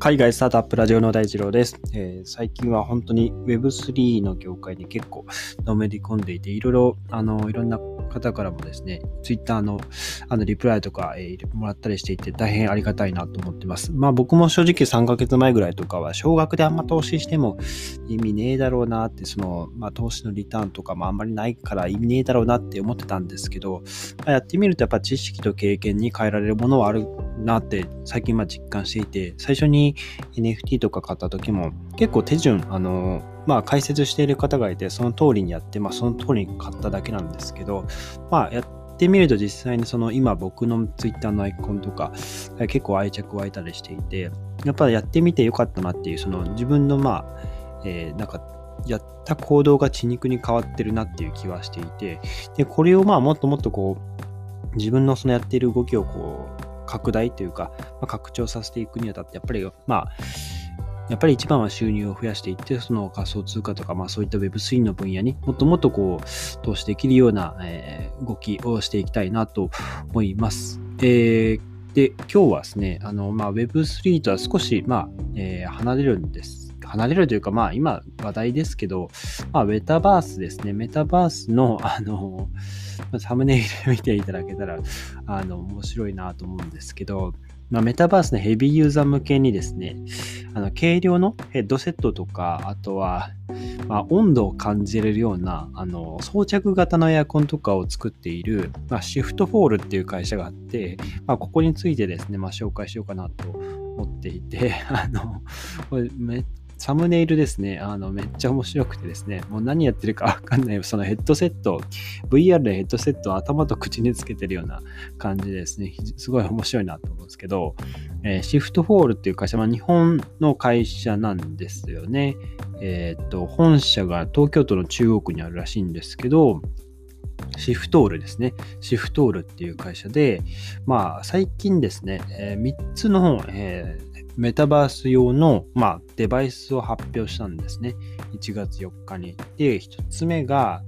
海外スタートアップラジオの大二郎です、えー、最近は本当に Web3 の業界に結構のめり込んでいて、いろいろ、あの、いろんな方からもですね、Twitter のあのリプライとか、えー、もらったりしていて大変ありがたいなと思ってます。まあ僕も正直3ヶ月前ぐらいとかは少額であんま投資しても意味ねえだろうなって、その、まあ投資のリターンとかもあんまりないから意味ねえだろうなって思ってたんですけど、まあ、やってみるとやっぱ知識と経験に変えられるものはあるなって最近ま実感していて、最初に NFT とか買った時も結構手順、あの、まあ解説している方がいて、その通りにやって、まあその通りに買っただけなんですけど、まあやってみると実際にその今僕の Twitter のアイコンとか結構愛着湧いたりしていて、やっぱやってみてよかったなっていう、その自分のまあ、え、なんかやった行動が血肉に変わってるなっていう気はしていて、で、これをまあもっともっとこう、自分のそのやっている動きをこう、拡大というか、まあ、拡張させていくにあたって、やっぱり、まあ、やっぱり一番は収入を増やしていって、その仮想通貨とか、まあそういった Web3 の分野にもっともっとこう、投資できるような、えー、動きをしていきたいなと思います。えー、で、今日はですね、あの、まあ Web3 とは少し、まあ、えー、離れるんです。離れるというか、まあ今話題ですけど、まあメタバースですね。メタバースの、あの、サムネイル見ていただけたら、あの、面白いなと思うんですけど、まあ、メタバースのヘビーユーザー向けにですね、あの軽量のヘッドセットとか、あとは、ま、温度を感じれるようなあの装着型のエアコンとかを作っている、まあ、シフトフォールっていう会社があって、まあ、ここについてですね、まあ、紹介しようかなと思っていて、あの、これサムネイルですね、あの、めっちゃ面白くてですね、もう何やってるかわかんない、そのヘッドセット、VR でヘッドセットを頭と口につけてるような感じですね、すごい面白いなと思うんですけど、えー、シフトフォールっていう会社は日本の会社なんですよね。えっ、と、本社が東京都の中央区にあるらしいんですけど、シフトールですね。シフトールっていう会社で、まあ、最近ですね、えー、3つの、えーメタバース用の、まあ、デバイスを発表したんですね。1月4日に。で、1つ目が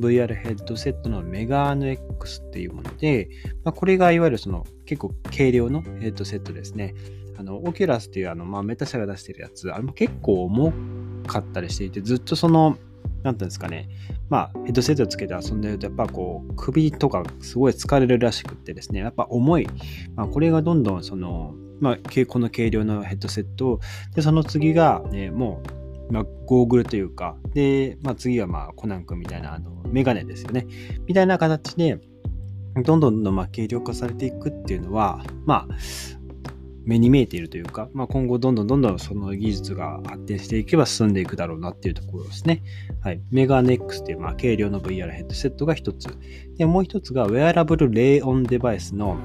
VR ヘッドセットのメガーヌ X っていうもので、まあ、これがいわゆるその結構軽量のヘッドセットですね。あの、オキュラスっていうあの、まあ、メタ社が出してるやつ、あれも結構重かったりしていて、ずっとその、なんていうんですかね、まあ、ヘッドセットつけて遊んでると、やっぱこう、首とかすごい疲れるらしくってですね、やっぱ重い。まあ、これがどんどんその、まあ、この軽量のヘッドセットで、その次が、ね、もう、まあ、ゴーグルというか、で、まあ、次は、まあ、コナン君みたいな、あの、メガネですよね。みたいな形で、どんどんどん、まあ、軽量化されていくっていうのは、まあ、目に見えているというか、まあ、今後どんどんどんどんその技術が発展していけば進んでいくだろうなっていうところですね。はい。メガネックスという、まあ、軽量の VR ヘッドセットが一つ。で、もう一つがウェアラブルレイオンデバイスの、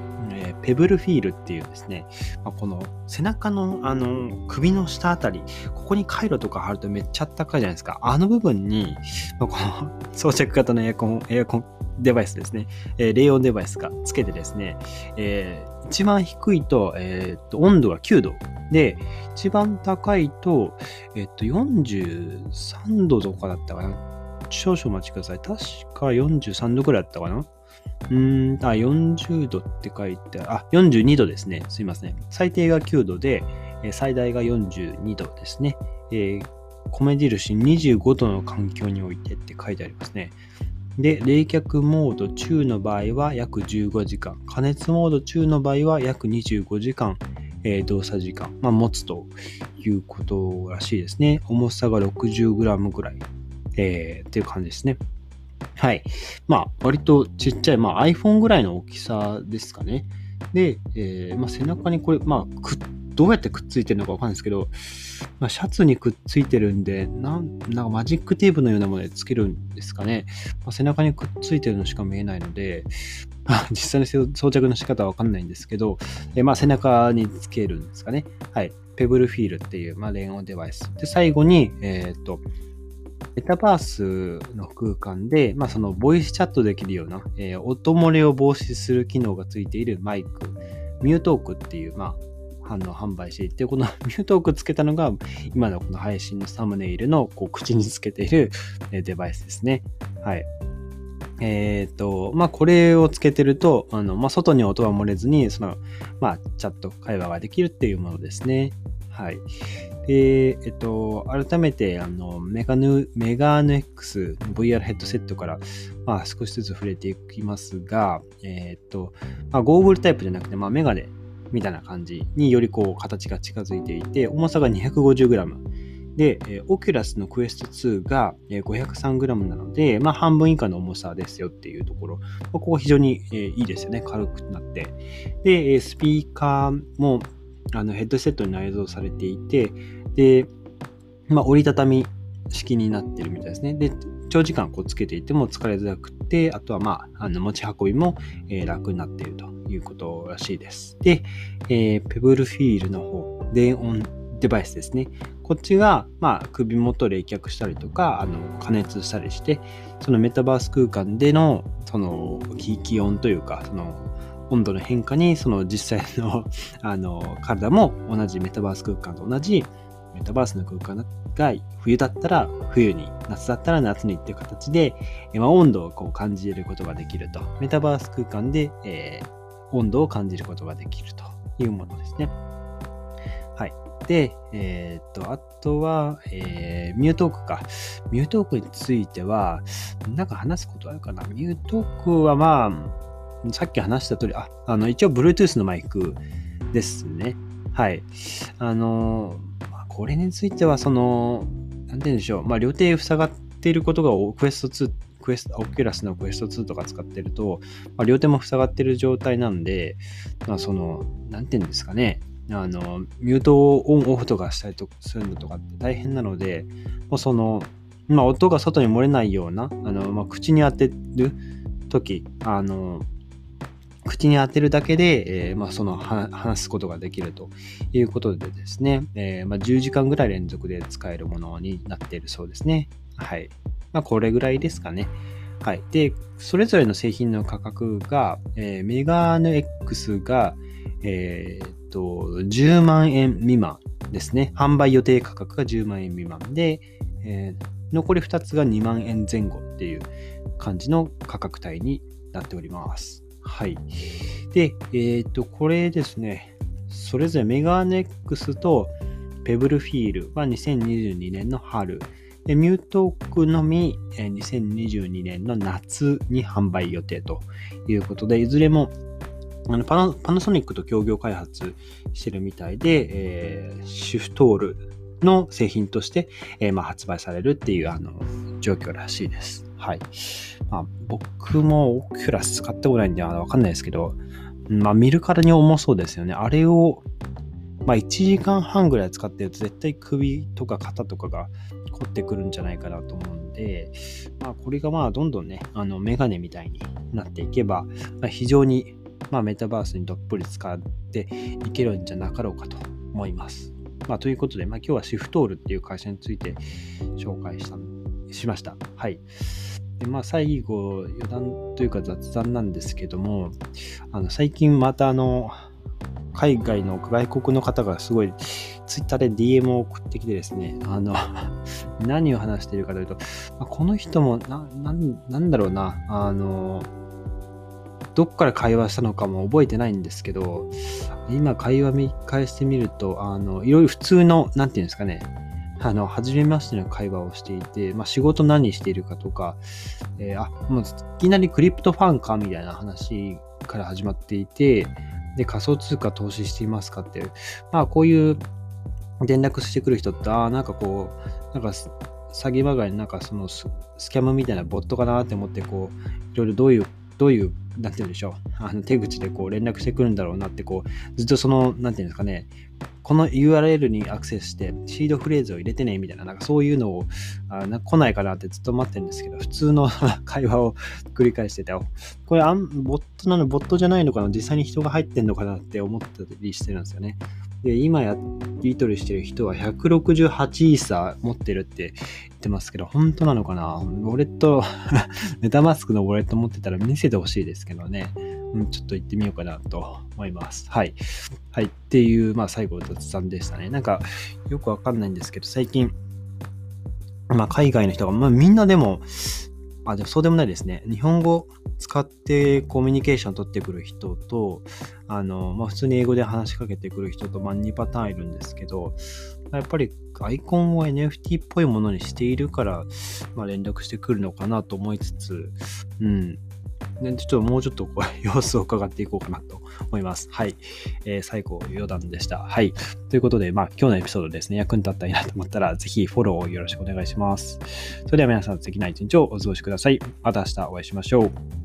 ペブルフィールっていうですね、まあ、この背中のあの首の下あたり、ここに回路とか貼るとめっちゃあったかいじゃないですか。あの部分に、まあ、この 装着型のエアコン、エアコンデバイスですね、えー、冷温デバイスがつけてですね、えー一番低いと、えっ、と、温度が9度。で、一番高いと、えっ、と、43度とかだったかな。少々お待ちください。確か43度くらいだったかな。うーん、あ、40度って書いてあ、42度ですね。すいません。最低が9度で、最大が42度ですね。えー、米印25度の環境においてって書いてありますね。で、冷却モード中の場合は約15時間、加熱モード中の場合は約25時間、えー、動作時間、まあ、持つということらしいですね。重さが 60g ぐらい、えー、っていう感じですね。はい。まあ、割とちっちゃい、まあ、iPhone ぐらいの大きさですかね。で、えーまあ、背中にこれ、まあ、くっどうやってくっついてるのかわかんないですけど、まあ、シャツにくっついてるんで、なんなんかマジックテープのようなものでつけるんですかね。まあ、背中にくっついてるのしか見えないので、まあ、実際の装着の仕方はわかんないんですけど、えまあ、背中につけるんですかね。はい。ペブルフィールっていう、まあ、連音デバイス。で、最後に、えっ、と、メタバースの空間で、まあ、そのボイスチャットできるような、えー、音漏れを防止する機能がついているマイク、ミュートークっていう、まあ、反応販売していて、この ミュートークつけたのが、今のこの配信のサムネイルのこう口につけているデバイスですね。はい。えっ、ー、と、まあ、これをつけてると、あの、まあ、外に音は漏れずに、その、まあ、チャット会話ができるっていうものですね。はい。で、えっと、改めて、あの、メガネ、メガネ X の VR ヘッドセットから、まあ、少しずつ触れていきますが、えっと、まあ、ゴーグルタイプじゃなくて、まあ、メガネみたいな感じによりこう、形が近づいていて、重さが 250g。で、えー、オキュラスのクエスト2が 503g なので、まあ、半分以下の重さですよっていうところ、まあ、ここ非常に、えー、いいですよね。軽くなって。で、スピーカーもあのヘッドセットに内蔵されていて、で、まあ、折りたたみ式になってるみたいですね。で、長時間こうつけていても疲れづらくて、あとはまあ、あの持ち運びも、えー、楽になっているということらしいです。で、えー、ペブルフィールの方、電音デバイスですね。こっちが、まあ、首元冷却したりとか、あの加熱したりして、そのメタバース空間での、その気温というか、その温度の変化に、その実際の あの体も同じメタバース空間と同じメタバースの空間が冬だったら冬に、夏だったら夏にっていう形で、まあ、温度をこう感じることができると。メタバース空間で、えー、温度を感じることができるというものですね。はい。で、えー、っと、あとは、えー、ミュートークか。ミュートークについては、なんか話すことあるかな。ミュートークはまあ、さっき話した通り、あ、あの、一応 Bluetooth のマイクですね。はい。あの、これについては、その、なんて言うんでしょう。まあ、両手塞がっていることが、クエスト2、クエスト、オキュラスのクエスト2とか使ってると、まあ、両手も塞がってる状態なんで、まあ、その、なんて言うんですかね。あの、ミュートをオンオフとかしたりとするのとかって大変なので、もうその、まあ、音が外に漏れないような、あの、まあ、口に当てる時、あの、口に当てるだけで、えー、まあ、その話すことができるということでですね、えー、まあ、10時間ぐらい連続で使えるものになっているそうですね。はい。まあ、これぐらいですかね。はい。で、それぞれの製品の価格が、えー、メガネ X が、えー、と、10万円未満ですね。販売予定価格が10万円未満で、えー、残り2つが2万円前後っていう感じの価格帯になっております。はい。で、えっ、ー、と、これですね、それぞれメガネックスとペブルフィールは2022年の春、でミュートークのみ2022年の夏に販売予定ということで、いずれもあのパナソニックと協業開発してるみたいで、えー、シフトールの製品として、えーまあ、発売されるっていうあの状況らしいです。はい。まあ、僕もオキュラス使ってこないんでわかんないですけど、まあ見るからに重そうですよね。あれを、まあ1時間半ぐらい使ってると絶対首とか肩とかが凝ってくるんじゃないかなと思うんで、まあこれがまあどんどんね、あのメガネみたいになっていけば、まあ、非常にまあメタバースにどっぷり使っていけるんじゃなかろうかと思います。まあということで、まあ今日はシフトールっていう会社について紹介したしました。はい。でまあ、最後、余談というか雑談なんですけども、あの最近またあの、海外の外国の方がすごいツイッターで DM を送ってきてですね、あの、何を話しているかというと、まあ、この人もな、ななんだろうな、あの、どっから会話したのかも覚えてないんですけど、今会話見返してみると、あの、いろいろ普通の、なんていうんですかね、あの、初めましての会話をしていて、まあ、仕事何しているかとか、えー、あ、もういきなりクリプトファンかみたいな話から始まっていて、で、仮想通貨投資していますかって。いう、まあ、こういう連絡してくる人って、ああ、なんかこう、なんか、詐欺まがいなんかそのスキャムみたいなボットかなって思って、こう、いろいろどういう、どういう、なんて言うんでしょう、あの手口でこう連絡してくるんだろうなって、こう、ずっとその、なんていうんですかね、この URL にアクセスしてシードフレーズを入れてねみたいな、なんかそういうのをあな来ないかなってずっと待ってるんですけど、普通の 会話を繰り返してて、これあんボットなの、ボットじゃないのかな実際に人が入ってんのかなって思ったりしてるんですよね。で、今やり取りしてる人は168イーサ持ってるって言ってますけど、本当なのかな？ウォレット メタマスクのウォレット持ってたら見せてほしいですけどね。うん、ちょっと行ってみようかなと思います。はい。はい。っていう、まあ、最後の雑談でしたね。なんか、よくわかんないんですけど、最近、まあ、海外の人が、まあ、みんなでも、あ、でもそうでもないですね。日本語使ってコミュニケーション取ってくる人と、あの、まあ、普通に英語で話しかけてくる人と、まあ、2パターンいるんですけど、やっぱりアイコンを NFT っぽいものにしているから、まあ、連絡してくるのかなと思いつつ、うん。でちょっともうちょっとこう様子を伺っていこうかなと思います。はい。えー、最後、余談でした。はい。ということで、まあ、今日のエピソードですね、役に立ったらいいなと思ったら、ぜひフォローをよろしくお願いします。それでは皆さん、素敵な一日をお過ごしください。また明日お会いしましょう。